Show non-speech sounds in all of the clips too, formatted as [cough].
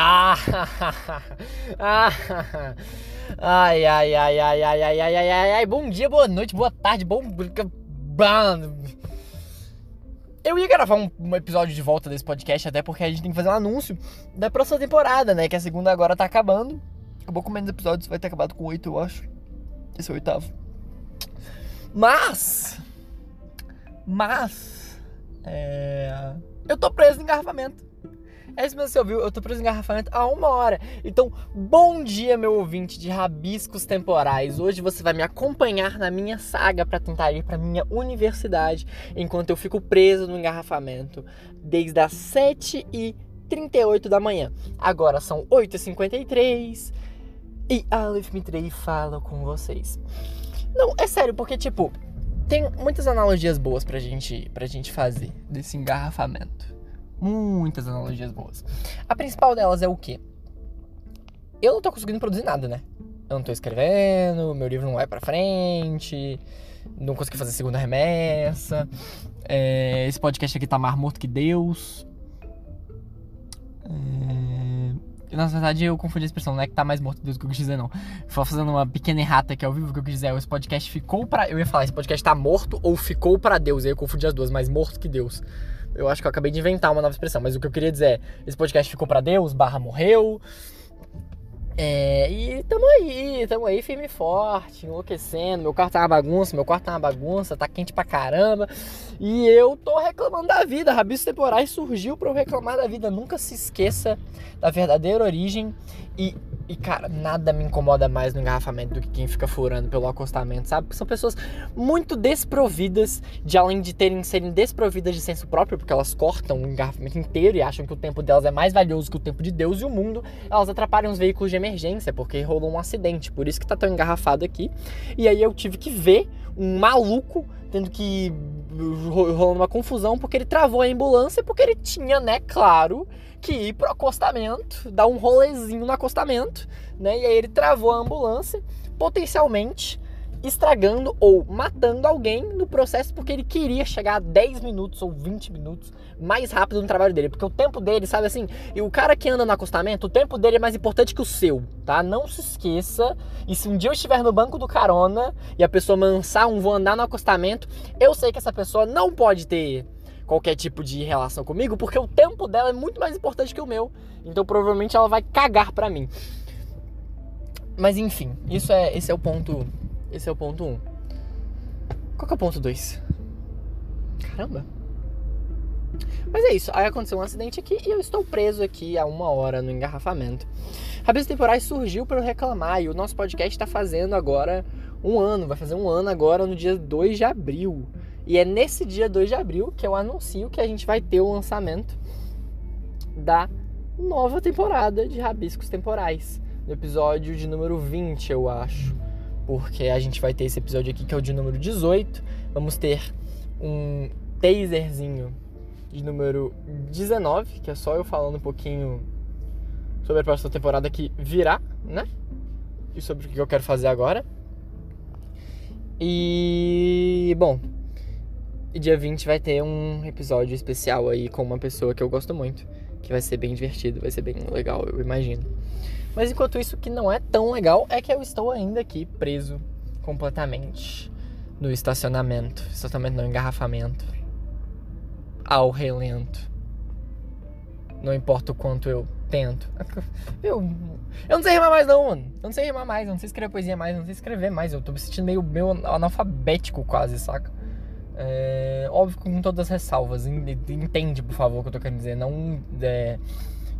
[laughs] Ah! ah! Ai, ai, ai, ai, ai, ai, ai, ai, ai, ai, bom dia, boa noite, boa tarde, bom. Eu ia gravar um, um, episódio de volta desse podcast, até porque a gente tem que fazer um anúncio da próxima temporada, né? Que a segunda agora tá acabando. Acabou com menos episódios, vai ter acabado com oito, eu acho. Esse é o oitavo. Mas. Mas. É. Eu tô preso em engarrafamento. É isso mesmo você ouviu, eu tô preso em engarrafamento há uma hora. Então, bom dia, meu ouvinte de rabiscos temporais. Hoje você vai me acompanhar na minha saga para tentar ir para minha universidade, enquanto eu fico preso no engarrafamento desde as 7h38 da manhã. Agora são 8h53 e Aleph Mitrei fala com vocês. Não, é sério, porque tipo, tem muitas analogias boas pra gente, pra gente fazer desse engarrafamento muitas analogias boas. A principal delas é o quê? Eu não tô conseguindo produzir nada, né? Eu não tô escrevendo, meu livro não vai pra frente, não consegui fazer segunda remessa. É, esse podcast aqui tá mais morto que Deus. É, na verdade, eu confundi a expressão, não é que tá mais morto que Deus que eu quis dizer, não. Foi fazendo uma pequena errata aqui ao vivo que eu quis dizer. Esse podcast ficou pra. Eu ia falar, esse podcast tá morto ou ficou pra Deus. Aí eu confundi as duas, mais morto que Deus. Eu acho que eu acabei de inventar uma nova expressão, mas o que eu queria dizer é: esse podcast ficou para Deus, barra morreu. É, e tamo aí, tamo aí firme e forte, enlouquecendo. Meu quarto tá uma bagunça, meu quarto tá uma bagunça, tá quente pra caramba. E eu tô reclamando da vida. Rabiscos temporais surgiu para eu reclamar da vida. Nunca se esqueça da verdadeira origem e e, cara, nada me incomoda mais no engarrafamento do que quem fica furando pelo acostamento, sabe? Porque são pessoas muito desprovidas, de além de terem serem desprovidas de senso próprio, porque elas cortam o engarrafamento inteiro e acham que o tempo delas é mais valioso que o tempo de Deus e o mundo. Elas atrapalham os veículos de emergência, porque rolou um acidente. Por isso que tá tão engarrafado aqui. E aí eu tive que ver um maluco tendo que rolando uma confusão porque ele travou a ambulância porque ele tinha, né, claro, que ir pro acostamento, dar um rolezinho no acostamento, né? E aí ele travou a ambulância, potencialmente estragando ou matando alguém no processo porque ele queria chegar a 10 minutos ou 20 minutos mais rápido no trabalho dele. Porque o tempo dele, sabe assim, e o cara que anda no acostamento, o tempo dele é mais importante que o seu, tá? Não se esqueça. E se um dia eu estiver no banco do carona e a pessoa mansar um vou andar no acostamento, eu sei que essa pessoa não pode ter qualquer tipo de relação comigo, porque o tempo dela é muito mais importante que o meu. Então provavelmente ela vai cagar pra mim. Mas enfim, isso é, esse é o ponto. Esse é o ponto 1. Um. Qual que é o ponto 2? Caramba. Mas é isso, aí aconteceu um acidente aqui e eu estou preso aqui há uma hora no engarrafamento. Rabiscos Temporais surgiu para eu reclamar e o nosso podcast está fazendo agora um ano, vai fazer um ano agora no dia 2 de abril. E é nesse dia 2 de abril que eu anuncio que a gente vai ter o lançamento da nova temporada de Rabiscos Temporais. No episódio de número 20, eu acho. Porque a gente vai ter esse episódio aqui que é o de número 18. Vamos ter um taserzinho de número 19, que é só eu falando um pouquinho sobre a próxima temporada que virá, né? E sobre o que eu quero fazer agora. E bom, dia 20 vai ter um episódio especial aí com uma pessoa que eu gosto muito, que vai ser bem divertido, vai ser bem legal, eu imagino. Mas enquanto isso, o que não é tão legal é que eu estou ainda aqui preso completamente no estacionamento, estacionamento no engarrafamento, ao relento. Não importa o quanto eu tento. [laughs] Eu, eu não sei rimar mais não, mano. Eu não sei rimar mais, eu não sei escrever poesia mais, eu não sei escrever mais. Eu tô me sentindo meio, meio analfabético quase, saca? É, óbvio com todas as ressalvas. Entende, por favor, o que eu tô querendo dizer. Não é,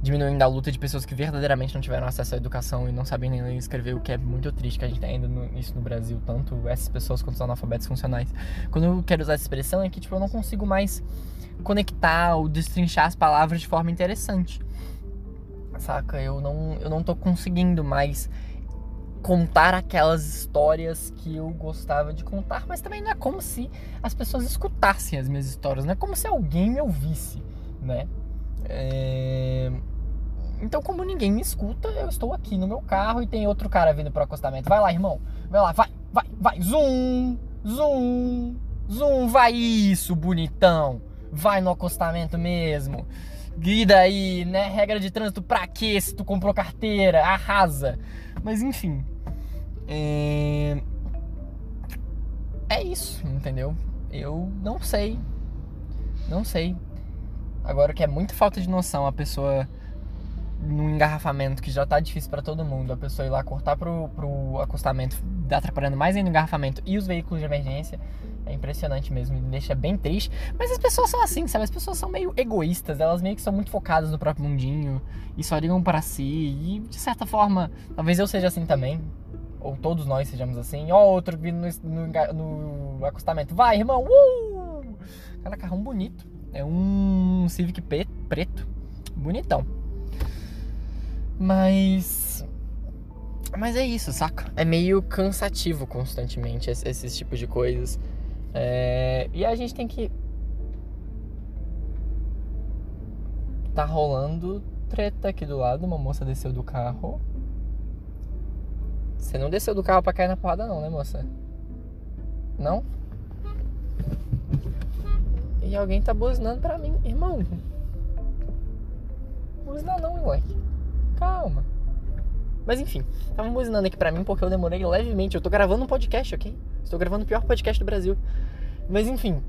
diminuindo a luta de pessoas que verdadeiramente não tiveram acesso à educação e não sabem nem ler e escrever, o que é muito triste que a gente tá ainda no, isso no Brasil, tanto essas pessoas quanto os analfabetos funcionais. Quando eu quero usar essa expressão é que tipo, eu não consigo mais conectar ou destrinchar as palavras de forma interessante. Saca? Eu não, eu não tô conseguindo mais contar aquelas histórias que eu gostava de contar, mas também não é como se as pessoas escutassem as minhas histórias, não é como se alguém me ouvisse, né? É... Então, como ninguém me escuta, eu estou aqui no meu carro e tem outro cara vindo pro acostamento. Vai lá, irmão. Vai lá, vai, vai, vai. Zoom, zoom, zoom. Vai isso, bonitão. Vai no acostamento mesmo. E daí, né? Regra de trânsito pra quê? Se tu comprou carteira, arrasa. Mas enfim. É, é isso, entendeu? Eu não sei. Não sei. Agora que é muita falta de noção a pessoa num engarrafamento que já tá difícil para todo mundo, a pessoa ir lá cortar pro, pro acostamento, atrapalhando mais ainda o engarrafamento e os veículos de emergência. É impressionante mesmo, me deixa bem triste. Mas as pessoas são assim, sabe? As pessoas são meio egoístas, elas meio que são muito focadas no próprio mundinho e só ligam para si. E de certa forma, talvez eu seja assim também. Ou todos nós sejamos assim. Ó, outro vindo no, no, no acostamento. Vai, irmão! Uh! Cara, carrão bonito. É um Civic preto. Bonitão. Mas. Mas é isso, saca? É meio cansativo constantemente esses, tipos de coisas. É... E a gente tem que. Tá rolando treta aqui do lado. Uma moça desceu do carro. Você não desceu do carro pra cair na porrada, não, né, moça? Não? E alguém tá buzinando pra mim, irmão. Buzina não, moleque. Calma. Mas enfim, estavam buzinando aqui pra mim porque eu demorei levemente. Eu tô gravando um podcast, ok? Estou gravando o pior podcast do Brasil. Mas enfim.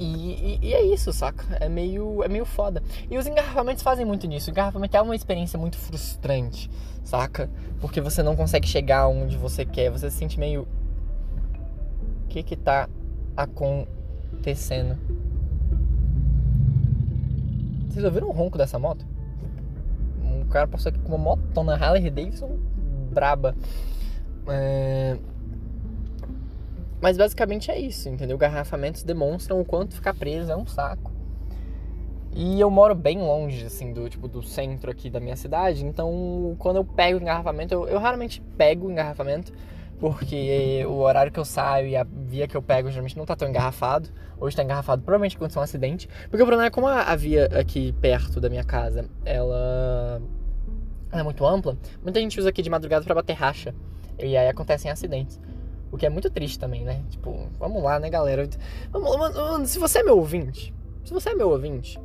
E, e, e, é isso, saca? É meio, é meio foda. E os engarrafamentos fazem muito nisso. O engarrafamento é uma experiência muito frustrante, saca? Porque você não consegue chegar onde você quer. Você se sente meio. O que que tá acontecendo? Vocês ouviram o ronco dessa moto? Um cara passou aqui com uma motona Harley Davidson braba. É... Mas basicamente é isso, entendeu? Garrafamentos demonstram o quanto ficar preso é um saco. E eu moro bem longe, assim, do tipo do centro aqui da minha cidade, então quando eu pego engarrafamento, eu, eu raramente pego engarrafamento, porque o horário que eu saio e a via que eu pego geralmente não tá tão engarrafado. Hoje tá engarrafado, provavelmente aconteceu um acidente. Porque o problema é como a, via aqui perto da minha casa, ela, ela é muito ampla, muita gente usa aqui de madrugada para bater racha. E aí acontecem acidentes. O que é muito triste também, né? Tipo, vamos lá, né, galera? Vamos, se você é meu ouvinte, se você é meu ouvinte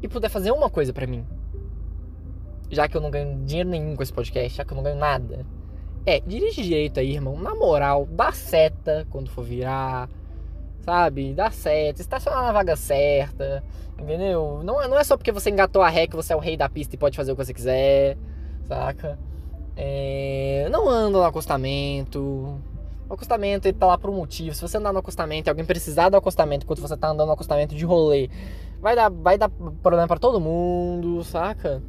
e puder fazer uma coisa para mim, já que eu não ganho dinheiro nenhum com esse podcast, já que eu não ganho nada, é, dirige direito aí, irmão. Na moral, dá seta quando for virar, sabe? Dá seta, estacionar na vaga certa, entendeu? Não, é, não é só porque você engatou a ré que você é o rei da pista e pode fazer o que você quiser, saca? É, não anda no acostamento, o acostamento ele tá lá por um motivo. Se você andar no acostamento e alguém precisar do acostamento enquanto você tá andando no acostamento de rolê, vai dar, vai dar problema para todo mundo, saca?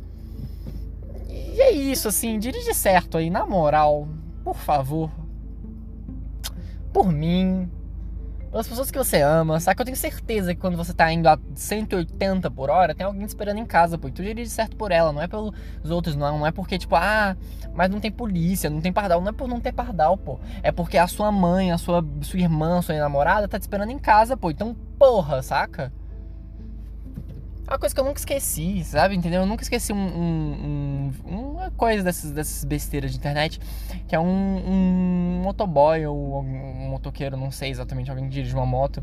E é isso, assim, dirige certo aí, na moral, por favor. Por mim, pelas pessoas que você ama, sabe? Eu tenho certeza que quando você tá indo a 180 por hora, tem alguém esperando em casa, pô. E tu dirige certo por ela, não é pelos outros, não. Não é porque, tipo, ah, mas não tem polícia, não tem pardal. Não é por não ter pardal, pô. É porque a sua mãe, a sua, sua irmã, sua namorada tá te esperando em casa, pô. Então, porra, saca? É uma coisa que eu nunca esqueci, sabe? Entendeu? Eu nunca esqueci um, um, um, uma coisa dessas, dessas besteiras de internet, que é um, motoboy ou um motoqueiro, não sei exatamente, alguém que dirige uma moto.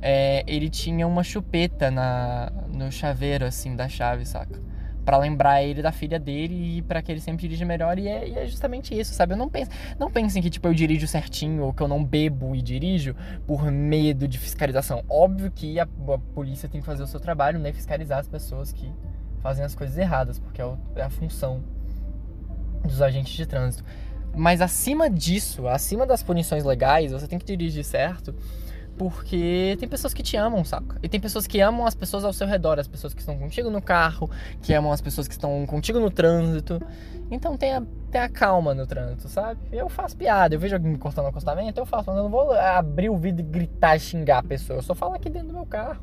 É, ele tinha uma chupeta na, no chaveiro, assim, da chave, saca? Para lembrar ele da filha dele e para que ele sempre dirija melhor. E é, e é, justamente isso, sabe? Eu não penso, não pensem que tipo eu dirijo certinho ou que eu não bebo e dirijo por medo de fiscalização. Óbvio que a, a polícia tem que fazer o seu trabalho, né? Fiscalizar as pessoas que fazem as coisas erradas, porque é, o, é a função dos agentes de trânsito. Mas acima disso, acima das punições legais, você tem que dirigir certo porque tem pessoas que te amam, saca? E tem pessoas que amam as pessoas ao seu redor, as pessoas que estão contigo no carro, que amam as pessoas que estão contigo no trânsito. Então tenha, tenha calma no trânsito, sabe? Eu faço piada, eu vejo alguém me cortando no acostamento, eu faço, mas eu não vou abrir o vidro e gritar e xingar a pessoa. Eu só falo aqui dentro do meu carro.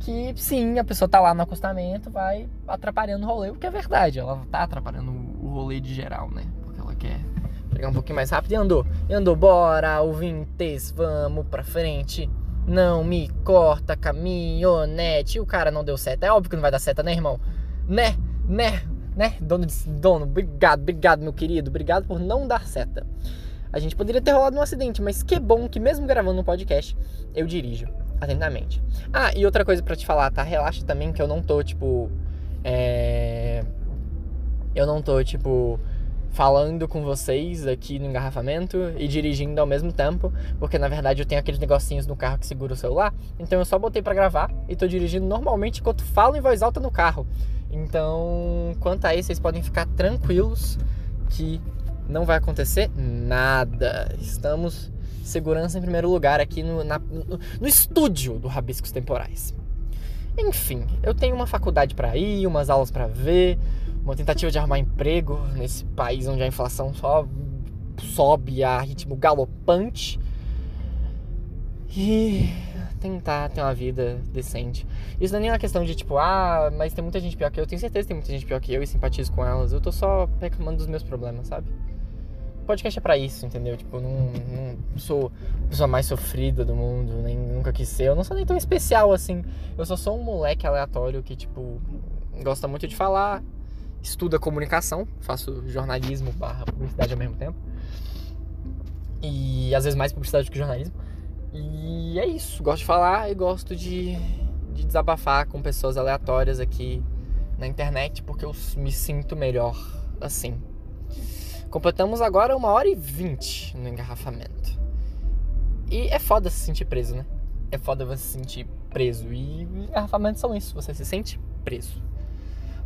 Que sim, a pessoa tá lá no acostamento, vai atrapalhando o rolê, o que é verdade, ela tá atrapalhando o rolê de geral, né? Porque ela quer Pegar um pouquinho mais rápido e andou. E andou, bora, ouvintes, vamos pra frente. Não me corta, caminhonete. E o cara não deu seta. É óbvio que não vai dar seta, né, irmão? Né? Né? Né? Dono, dono, obrigado, obrigado, meu querido. Obrigado por não dar seta. A gente poderia ter rolado um acidente, mas que bom que mesmo gravando um podcast, eu dirijo. atentamente. Ah, e outra coisa para te falar, tá? Relaxa também que eu não tô, tipo. É... Eu não tô, tipo falando com vocês aqui no engarrafamento e dirigindo ao mesmo tempo, porque na verdade eu tenho aqueles negocinhos no carro que segura o celular, então eu só botei para gravar e tô dirigindo normalmente enquanto falo em voz alta no carro. Então, quanto a isso, vocês podem ficar tranquilos que não vai acontecer nada. Estamos segurança em primeiro lugar aqui no, na, no, no estúdio do Rabiscos Temporais. Enfim, eu tenho uma faculdade para ir, umas aulas para ver, uma tentativa de arrumar emprego nesse país onde a inflação só sobe a ritmo galopante e tentar ter uma vida decente. Isso não é nem uma questão de tipo, ah, mas tem muita gente pior que eu. Tenho certeza que tem muita gente pior que eu e simpatizo com elas. Eu tô só reclamando dos meus problemas, sabe? Podcast é pra isso, entendeu? Tipo, não, não sou a pessoa mais sofrida do mundo, nem nunca quis ser. Eu não sou nem tão especial assim. Eu só sou um moleque aleatório que, tipo, gosta muito de falar, estuda comunicação, faço jornalismo barra publicidade ao mesmo tempo. E às vezes mais publicidade que jornalismo. E é isso, gosto de falar e gosto de, de desabafar com pessoas aleatórias aqui na internet porque eu me sinto melhor assim. Completamos agora uma hora e vinte no engarrafamento. E é foda se sentir preso, né? É foda você se sentir preso. E engarrafamentos são isso, você se sente preso.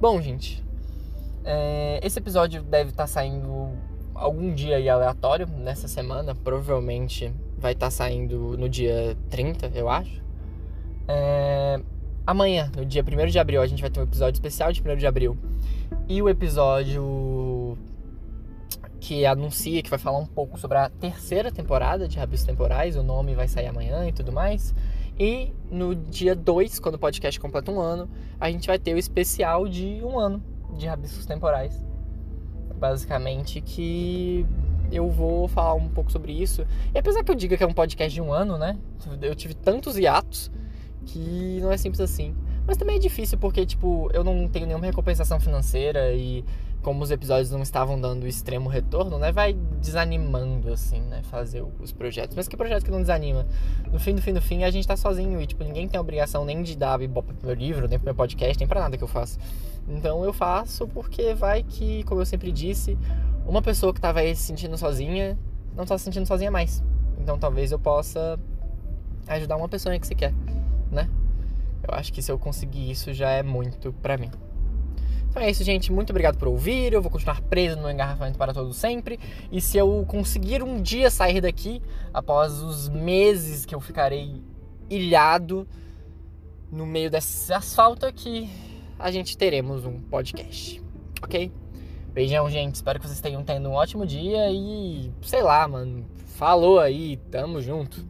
Bom, gente, é, esse episódio deve estar tá saindo algum dia aí aleatório nessa semana. Provavelmente vai estar tá saindo no dia 30, eu acho. É, amanhã, no dia 1 de abril, a gente vai ter um episódio especial de 1 de abril. E o episódio que anuncia, que vai falar um pouco sobre a terceira temporada de Rabiscos Temporais. O nome vai sair amanhã e tudo mais. E no dia 2, quando o podcast completa um ano, a gente vai ter o especial de um ano de rabiscos temporais. Basicamente que eu vou falar um pouco sobre isso. E apesar que eu diga que é um podcast de um ano, né? Eu tive tantos hiatos que não é simples assim. Mas também é difícil porque, tipo, eu não tenho nenhuma recompensação financeira e como os episódios não estavam dando extremo retorno, né? Vai desanimando, assim, né? Fazer os projetos. Mas que projeto que não desanima? No fim, do fim, do fim, a gente tá sozinho e, tipo, ninguém tem obrigação nem de dar ibope pro meu livro, nem pro meu podcast, nem pra nada que eu faço. Então eu faço porque vai que, como eu sempre disse, uma pessoa que estava aí se sentindo sozinha não está se sentindo sozinha mais. Então talvez eu possa ajudar uma pessoa que se quer, né? Eu acho que se eu conseguir isso já é muito pra mim. Então é isso, gente. Muito obrigado por ouvir. Eu vou continuar preso no engarrafamento para todo sempre. E se eu conseguir um dia sair daqui, após os meses que eu ficarei ilhado no meio desse asfalto aqui, a gente teremos um podcast, ok? Beijão, gente. Espero que vocês tenham tendo um ótimo dia e sei lá, mano. Falou aí, tamo junto.